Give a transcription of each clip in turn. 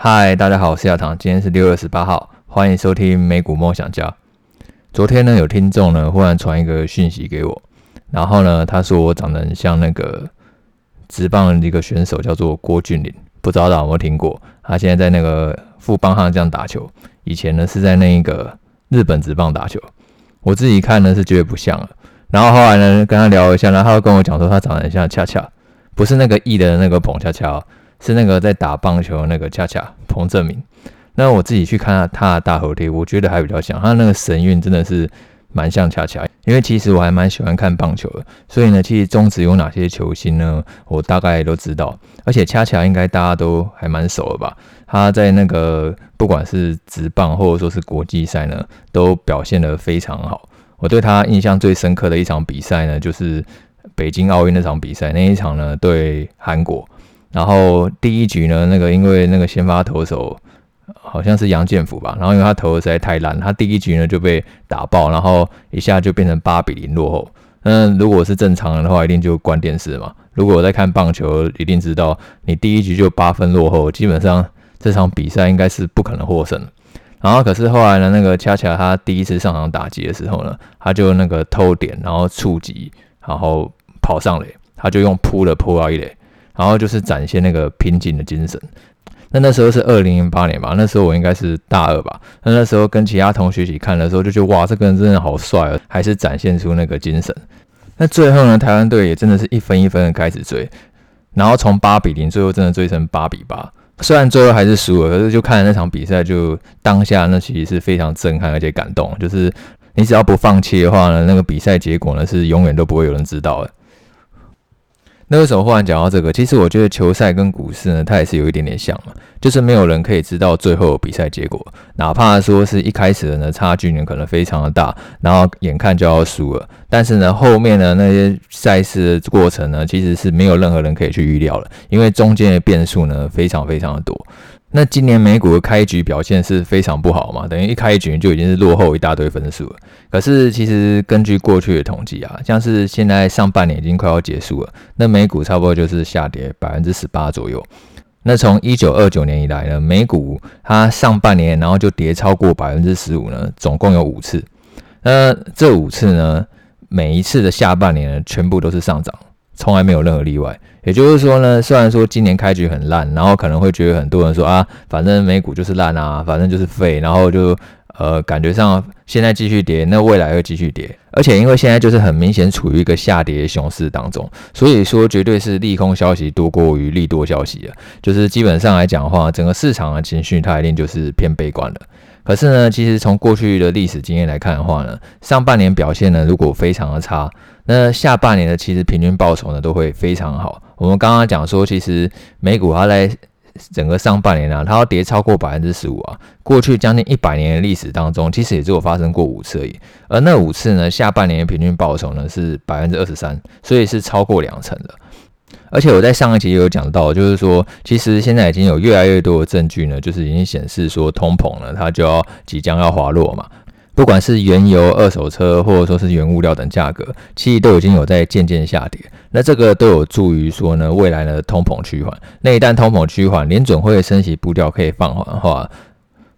嗨，大家好，我是亚堂，今天是六月十八号，欢迎收听美股梦想家。昨天呢，有听众呢忽然传一个讯息给我，然后呢，他说我长得很像那个职棒的一个选手，叫做郭俊麟，不知道大家有没有听过？他现在在那个富邦悍将打球，以前呢是在那个日本职棒打球。我自己看呢是觉得不像了，然后后来呢跟他聊一下，然后他又跟我讲说他长得很像恰恰，不是那个艺的那个彭恰恰。是那个在打棒球那个恰恰彭正明，那我自己去看他的大头贴，我觉得还比较像他那个神韵，真的是蛮像恰恰。因为其实我还蛮喜欢看棒球的，所以呢，其实中职有哪些球星呢？我大概都知道。而且恰恰应该大家都还蛮熟的吧？他在那个不管是职棒或者说是国际赛呢，都表现得非常好。我对他印象最深刻的一场比赛呢，就是北京奥运那场比赛，那一场呢对韩国。然后第一局呢，那个因为那个先发投手好像是杨建福吧，然后因为他投的实在太烂，他第一局呢就被打爆，然后一下就变成八比零落后。那如果是正常人的话，一定就关电视嘛。如果我在看棒球，一定知道你第一局就八分落后，基本上这场比赛应该是不可能获胜。然后可是后来呢，那个恰恰他第一次上场打击的时候呢，他就那个偷点，然后触击，然后跑上垒，他就用扑的扑到一垒。然后就是展现那个拼劲的精神。那那时候是二零零八年吧，那时候我应该是大二吧。那那时候跟其他同学一起看的时候，就觉得哇，这个人真的好帅啊，还是展现出那个精神。那最后呢，台湾队也真的是一分一分的开始追，然后从八比零，最后真的追成八比八。虽然最后还是输了，可是就看了那场比赛，就当下那其实是非常震撼而且感动。就是你只要不放弃的话呢，那个比赛结果呢是永远都不会有人知道的。那个时候忽然讲到这个？其实我觉得球赛跟股市呢，它也是有一点点像嘛，就是没有人可以知道最后比赛结果，哪怕说是一开始的呢差距呢可能非常的大，然后眼看就要输了，但是呢后面呢那些赛事的过程呢，其实是没有任何人可以去预料了，因为中间的变数呢非常非常的多。那今年美股的开局表现是非常不好嘛，等于一开局就已经是落后一大堆分数了。可是其实根据过去的统计啊，像是现在上半年已经快要结束了，那美股差不多就是下跌百分之十八左右。那从一九二九年以来呢，美股它上半年然后就跌超过百分之十五呢，总共有五次。那这五次呢，每一次的下半年呢，全部都是上涨。从来没有任何例外，也就是说呢，虽然说今年开局很烂，然后可能会觉得很多人说啊，反正美股就是烂啊，反正就是废，然后就呃感觉上现在继续跌，那未来会继续跌，而且因为现在就是很明显处于一个下跌熊市当中，所以说绝对是利空消息多过于利多消息啊，就是基本上来讲的话，整个市场的情绪它一定就是偏悲观了。可是呢，其实从过去的历史经验来看的话呢，上半年表现呢如果非常的差，那下半年的其实平均报酬呢都会非常好。我们刚刚讲说，其实美股它在整个上半年啊，它要跌超过百分之十五啊，过去将近一百年的历史当中，其实也只有发生过五次而已。而那五次呢，下半年的平均报酬呢是百分之二十三，所以是超过两成的。而且我在上一集也有讲到，就是说，其实现在已经有越来越多的证据呢，就是已经显示说通膨呢，它就要即将要滑落嘛。不管是原油、二手车，或者说是原物料等价格，其实都已经有在渐渐下跌。那这个都有助于说呢，未来的通膨趋缓。那一旦通膨趋缓，联准会的升息步调可以放缓的话。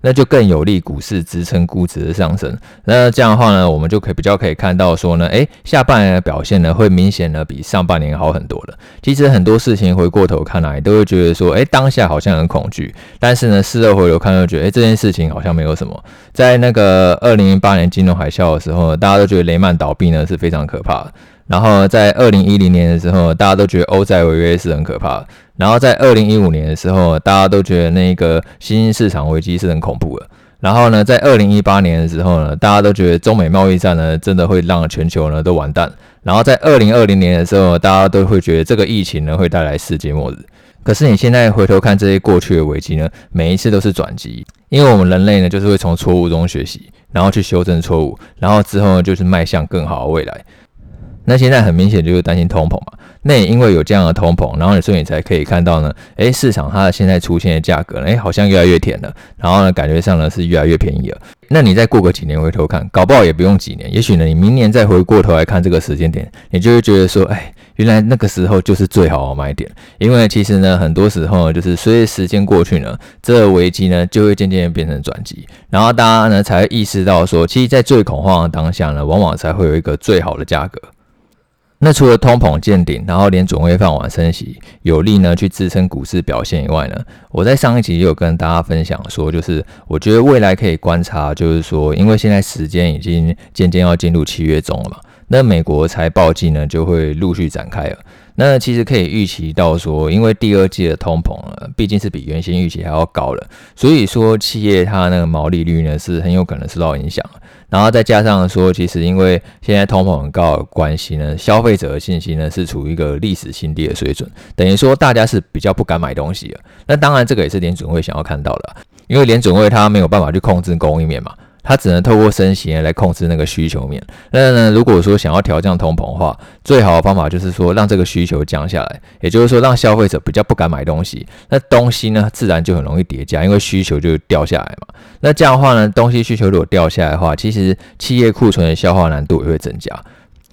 那就更有利股市支撑估值的上升。那这样的话呢，我们就可以比较可以看到说呢，诶，下半年的表现呢会明显的比上半年好很多了。其实很多事情回过头看来，都会觉得说，诶，当下好像很恐惧，但是呢，事后回头看又觉得，诶，这件事情好像没有什么。在那个二零零八年金融海啸的时候呢，大家都觉得雷曼倒闭呢是非常可怕的。然后在二零一零年的时候，大家都觉得欧债违约是很可怕的。然后在二零一五年的时候，大家都觉得那个新兴市场危机是很恐怖的。然后呢，在二零一八年的时候呢，大家都觉得中美贸易战呢真的会让全球呢都完蛋。然后在二零二零年的时候，大家都会觉得这个疫情呢会带来世界末日。可是你现在回头看这些过去的危机呢，每一次都是转机，因为我们人类呢就是会从错误中学习，然后去修正错误，然后之后呢就是迈向更好的未来。那现在很明显就是担心通膨嘛，那也因为有这样的通膨，然后所以你才可以看到呢，诶，市场它现在出现的价格呢，诶，好像越来越甜了，然后呢，感觉上呢是越来越便宜了。那你再过个几年回头看，搞不好也不用几年，也许呢，你明年再回过头来看这个时间点，你就会觉得说，哎，原来那个时候就是最好的买点。因为其实呢，很多时候，就是随着时间过去呢，这个危机呢就会渐渐变成转机，然后大家呢才会意识到说，其实，在最恐慌的当下呢，往往才会有一个最好的价格。那除了通膨见顶，然后连总会放缓升息，有力呢去支撑股市表现以外呢，我在上一集也有跟大家分享说，就是我觉得未来可以观察，就是说，因为现在时间已经渐渐要进入七月中了嘛，那美国财报季呢就会陆续展开了。那其实可以预期到说，因为第二季的通膨呢，毕竟是比原先预期还要高了，所以说企业它那个毛利率呢是很有可能受到影响。然后再加上说，其实因为现在通膨很高的关系呢，消费者的信心呢是处于一个历史新低的水准，等于说大家是比较不敢买东西了。那当然这个也是联准会想要看到的，因为联准会它没有办法去控制供应面嘛。它只能透过升息来控制那个需求面。那呢，如果说想要调降通膨的话，最好的方法就是说让这个需求降下来，也就是说让消费者比较不敢买东西。那东西呢，自然就很容易叠加，因为需求就掉下来嘛。那这样的话呢，东西需求如果掉下来的话，其实企业库存的消化难度也会增加。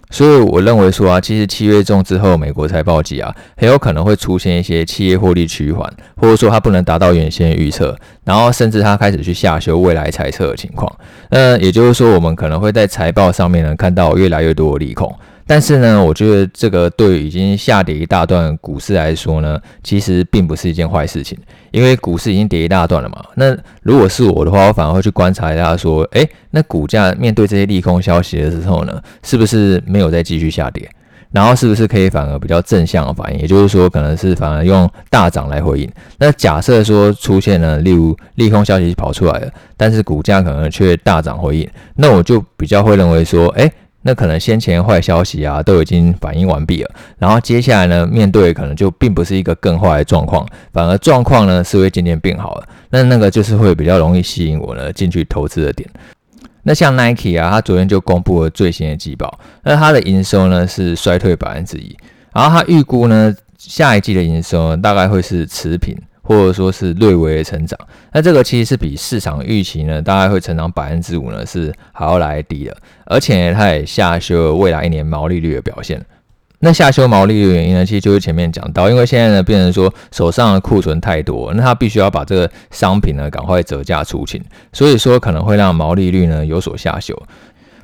所以我认为说啊，其实七月中之后，美国财报季啊，很有可能会出现一些企业获利趋缓，或者说它不能达到原先预测，然后甚至它开始去下修未来猜测的情况。那也就是说，我们可能会在财报上面呢看到越来越多的利空。但是呢，我觉得这个对已经下跌一大段股市来说呢，其实并不是一件坏事情，因为股市已经跌一大段了嘛。那如果是我的话，我反而会去观察一下，说，诶，那股价面对这些利空消息的时候呢，是不是没有再继续下跌？然后是不是可以反而比较正向的反应？也就是说，可能是反而用大涨来回应。那假设说出现了，例如利空消息跑出来了，但是股价可能却大涨回应，那我就比较会认为说，诶。那可能先前坏消息啊都已经反应完毕了，然后接下来呢，面对可能就并不是一个更坏的状况，反而状况呢是会渐渐变好了。那那个就是会比较容易吸引我呢进去投资的点。那像 Nike 啊，它昨天就公布了最新的季报，那它的营收呢是衰退百分之一，然后它预估呢下一季的营收大概会是持平。或者说是略微的成长，那这个其实是比市场预期呢，大概会成长百分之五呢，是还要来低的。而且它也下修了未来一年毛利率的表现。那下修毛利率的原因呢，其实就是前面讲到，因为现在呢，变成说手上的库存太多，那它必须要把这个商品呢赶快折价出清，所以说可能会让毛利率呢有所下修。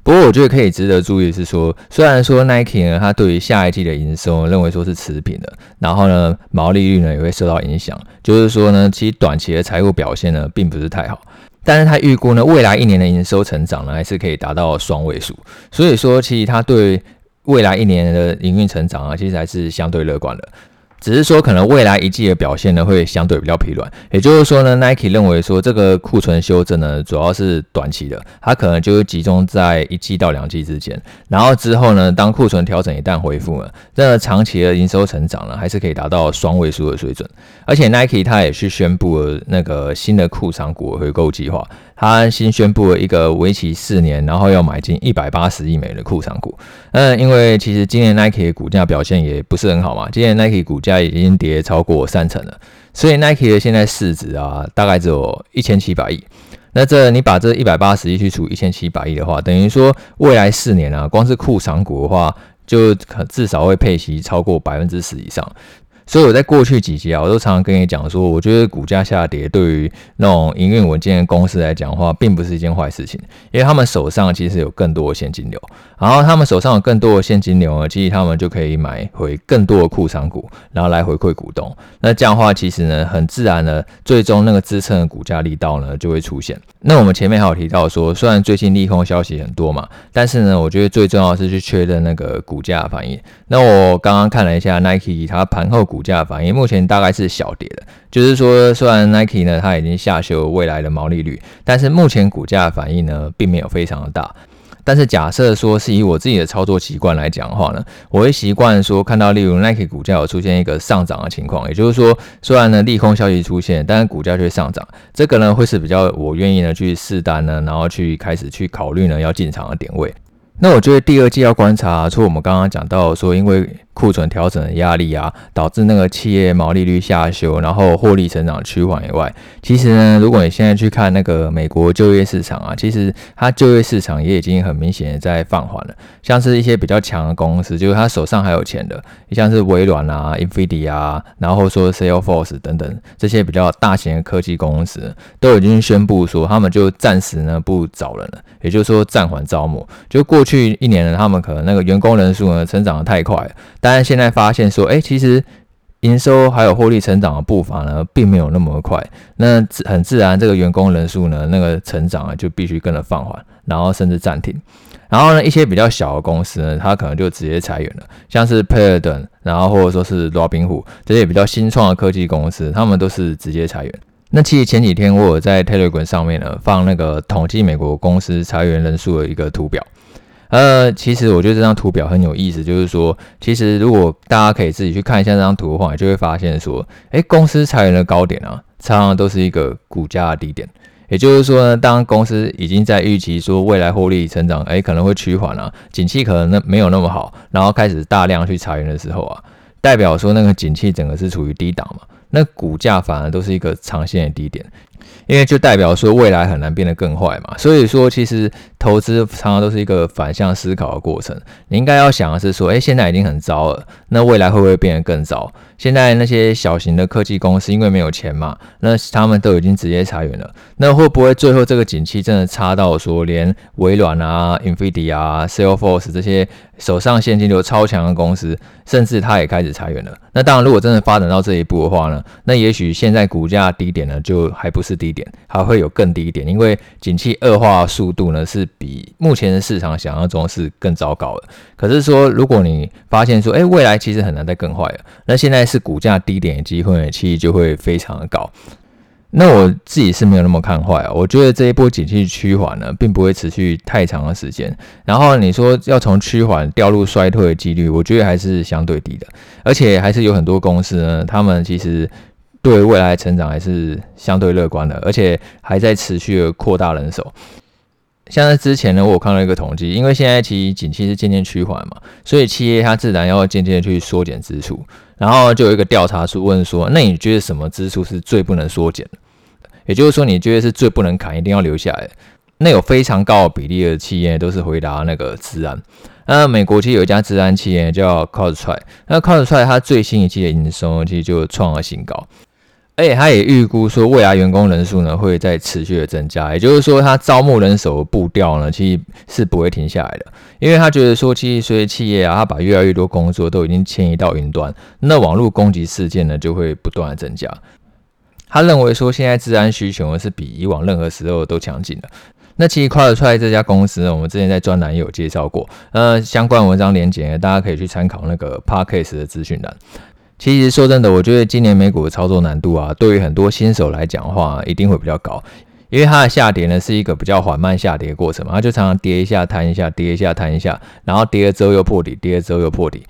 不过我觉得可以值得注意的是说，虽然说 Nike 呢，它对于下一季的营收认为说是持平的，然后呢，毛利率呢也会受到影响，就是说呢，其实短期的财务表现呢并不是太好，但是他预估呢未来一年的营收成长呢还是可以达到双位数，所以说其实他对未来一年的营运成长啊，其实还是相对乐观的。只是说，可能未来一季的表现呢，会相对比较疲软。也就是说呢，Nike 认为说，这个库存修正呢，主要是短期的，它可能就会集中在一季到两季之间。然后之后呢，当库存调整一旦恢复了，这长期的营收成长呢，还是可以达到双位数的水准。而且 Nike 它也是宣布了那个新的库藏股回购计划。他新宣布了一个为期四年，然后要买进一百八十亿美元的库藏股。嗯，因为其实今年 Nike 的股价表现也不是很好嘛，今年 Nike 股价已经跌超过三成了，所以 Nike 的现在市值啊，大概只有一千七百亿。那这你把这一百八十亿去除一千七百亿的话，等于说未来四年啊，光是库藏股的话，就可至少会配息超过百分之十以上。所以我在过去几集啊，我都常常跟你讲说，我觉得股价下跌对于那种营运稳健的公司来讲的话，并不是一件坏事情，因为他们手上其实有更多的现金流，然后他们手上有更多的现金流呢，其实他们就可以买回更多的库藏股，然后来回馈股东。那这样的话，其实呢，很自然的，最终那个支撑的股价力道呢就会出现。那我们前面还有提到说，虽然最近利空消息很多嘛，但是呢，我觉得最重要是去确认那个股价反应。那我刚刚看了一下 Nike，它盘后股价反应目前大概是小跌的，就是说虽然 Nike 呢它已经下修未来的毛利率，但是目前股价反应呢并没有非常的大。但是假设说是以我自己的操作习惯来讲的话呢，我会习惯说看到例如 Nike 股价有出现一个上涨的情况，也就是说虽然呢利空消息出现，但是股价却上涨，这个呢会是比较我愿意呢去试单呢，然后去开始去考虑呢要进场的点位。那我觉得第二季要观察，除了我们刚刚讲到说，因为库存调整的压力啊，导致那个企业毛利率下修，然后获利成长趋缓以外，其实呢，如果你现在去看那个美国就业市场啊，其实它就业市场也已经很明显的在放缓了。像是一些比较强的公司，就是它手上还有钱的，像是微软啊、Nvidia 啊，然后说 Salesforce 等等这些比较大型的科技公司，都已经宣布说他们就暂时呢不找人了，也就是说暂缓招募。就过去一年呢，他们可能那个员工人数呢成长得太快了。但是现在发现说，哎、其实营收还有获利成长的步伐呢，并没有那么快。那很自然，这个员工人数呢，那个成长啊，就必须跟着放缓，然后甚至暂停。然后呢，一些比较小的公司呢，它可能就直接裁员了，像是 Peloton，然后或者说是 Robinhood 这些比较新创的科技公司，他们都是直接裁员。那其实前几天我有在 Telegram 上面呢，放那个统计美国公司裁员人数的一个图表。呃，其实我觉得这张图表很有意思，就是说，其实如果大家可以自己去看一下这张图的话，就会发现说，诶，公司裁员的高点啊，常常都是一个股价的低点。也就是说呢，当公司已经在预期说未来获利成长，诶，可能会趋缓啊，景气可能那没有那么好，然后开始大量去裁员的时候啊，代表说那个景气整个是处于低档嘛，那股价反而都是一个长线的低点。因为就代表说未来很难变得更坏嘛，所以说其实投资常常都是一个反向思考的过程。你应该要想的是说，诶，现在已经很糟了，那未来会不会变得更糟？现在那些小型的科技公司因为没有钱嘛，那他们都已经直接裁员了，那会不会最后这个景气真的差到说连微软啊、Nvidia 啊、Salesforce 这些手上现金流超强的公司，甚至它也开始裁员了？那当然，如果真的发展到这一步的话呢，那也许现在股价低点呢就还不是低点，还会有更低一点，因为景气恶化速度呢是比目前的市场想象中是更糟糕的。可是说，如果你发现说，诶，未来其实很难再更坏了，那现在是股价低点的机会，其实就会非常的高。那我自己是没有那么看坏啊，我觉得这一波景气趋缓呢，并不会持续太长的时间。然后你说要从趋缓掉入衰退的几率，我觉得还是相对低的，而且还是有很多公司呢，他们其实。对未来成长还是相对乐观的，而且还在持续的扩大人手。像在之前呢，我有看到一个统计，因为现在其实景气是渐渐趋缓嘛，所以企业它自然要渐渐去缩减支出。然后就有一个调查是问说：“那你觉得什么支出是最不能缩减的？也就是说，你觉得是最不能砍，一定要留下来？那有非常高的比例的企业都是回答那个资安。那美国其实有一家治安企业叫 CrowdStrike，那 CrowdStrike 它最新一季的营收其实就创了新高。”而且他也预估说，未来员工人数呢会在持续的增加，也就是说，他招募人手的步调呢其实是不会停下来的，因为他觉得说，其实随着企业啊，他把越来越多工作都已经迁移到云端，那网络攻击事件呢就会不断的增加。他认为说，现在治安需求是比以往任何时候都强劲的。那其实 CrowdStrike 这家公司呢，我们之前在专栏也有介绍过，呃，相关文章连结，大家可以去参考那个 Podcast 的资讯栏。其实说真的，我觉得今年美股的操作难度啊，对于很多新手来讲的话，一定会比较高，因为它的下跌呢是一个比较缓慢下跌的过程嘛，它就常常跌一下弹一下，跌一下弹一下，然后跌了之后又破底，跌了之后又破底。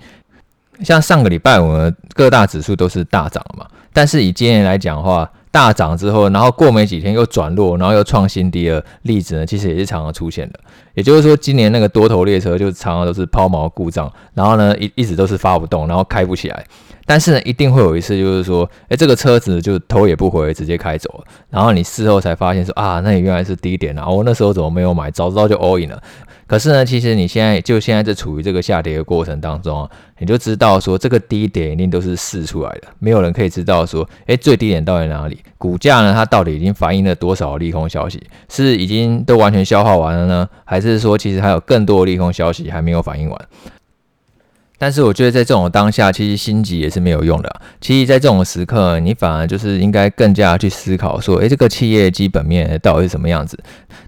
像上个礼拜我们，各大指数都是大涨嘛，但是以今年来讲的话，大涨之后，然后过没几天又转弱，然后又创新低的例子呢，其实也是常常出现的。也就是说，今年那个多头列车就常常都是抛锚故障，然后呢一一直都是发不动，然后开不起来。但是呢，一定会有一次，就是说，哎，这个车子就头也不回，直接开走了。然后你事后才发现说，啊，那你原来是低点啊，我那时候怎么没有买？早知道就 all in 了。可是呢，其实你现在就现在是处于这个下跌的过程当中啊，你就知道说，这个低点一定都是试出来的，没有人可以知道说，哎，最低点到底哪里？股价呢，它到底已经反映了多少利空消息？是已经都完全消化完了呢，还是说其实还有更多的利空消息还没有反映完？但是我觉得在这种当下，其实心急也是没有用的。其实，在这种时刻，你反而就是应该更加去思考说，诶，这个企业基本面到底是什么样子？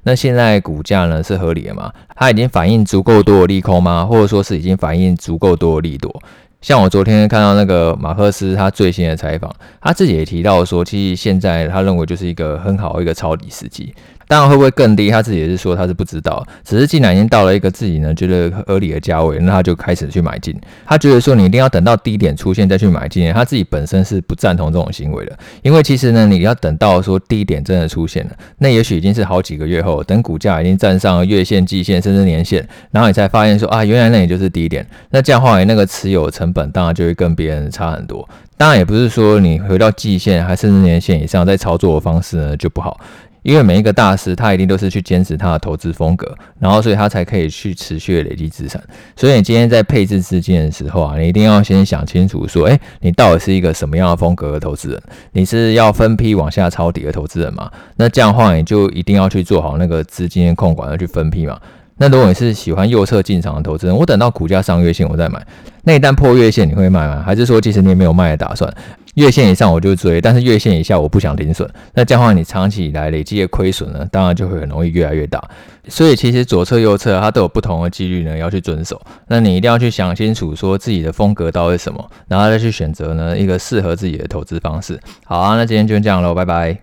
那现在股价呢是合理的吗？它已经反映足够多的利空吗？或者说是已经反映足够多的利多？像我昨天看到那个马克思他最新的采访，他自己也提到说，其实现在他认为就是一个很好的一个抄底时机。当然会不会更低？他自己也是说他是不知道，只是既然已经到了一个自己呢觉得合理的价位，那他就开始去买进。他觉得说你一定要等到低点出现再去买进，他自己本身是不赞同这种行为的。因为其实呢，你要等到说低点真的出现了，那也许已经是好几个月后，等股价已经站上月线、季线甚至年线，然后你才发现说啊，原来那也就是低点。那这样话，那个持有成本当然就会跟别人差很多。当然也不是说你回到季线还甚至年线以上再操作的方式呢就不好。因为每一个大师，他一定都是去坚持他的投资风格，然后所以他才可以去持续的累积资产。所以你今天在配置资金的时候啊，你一定要先想清楚，说，诶，你到底是一个什么样的风格的投资人？你是要分批往下抄底的投资人吗？那这样的话，你就一定要去做好那个资金的控管，要去分批嘛。那如果你是喜欢右侧进场的投资人，我等到股价上月线我再买。那一旦破月线，你会卖吗？还是说其实你也没有卖的打算？月线以上我就追，但是月线以下我不想停损。那这样的话，你长期以来累积的亏损呢，当然就会很容易越来越大。所以其实左侧、右侧它都有不同的纪律呢，要去遵守。那你一定要去想清楚，说自己的风格到底是什么，然后再去选择呢一个适合自己的投资方式。好啊，那今天就这样喽，拜拜。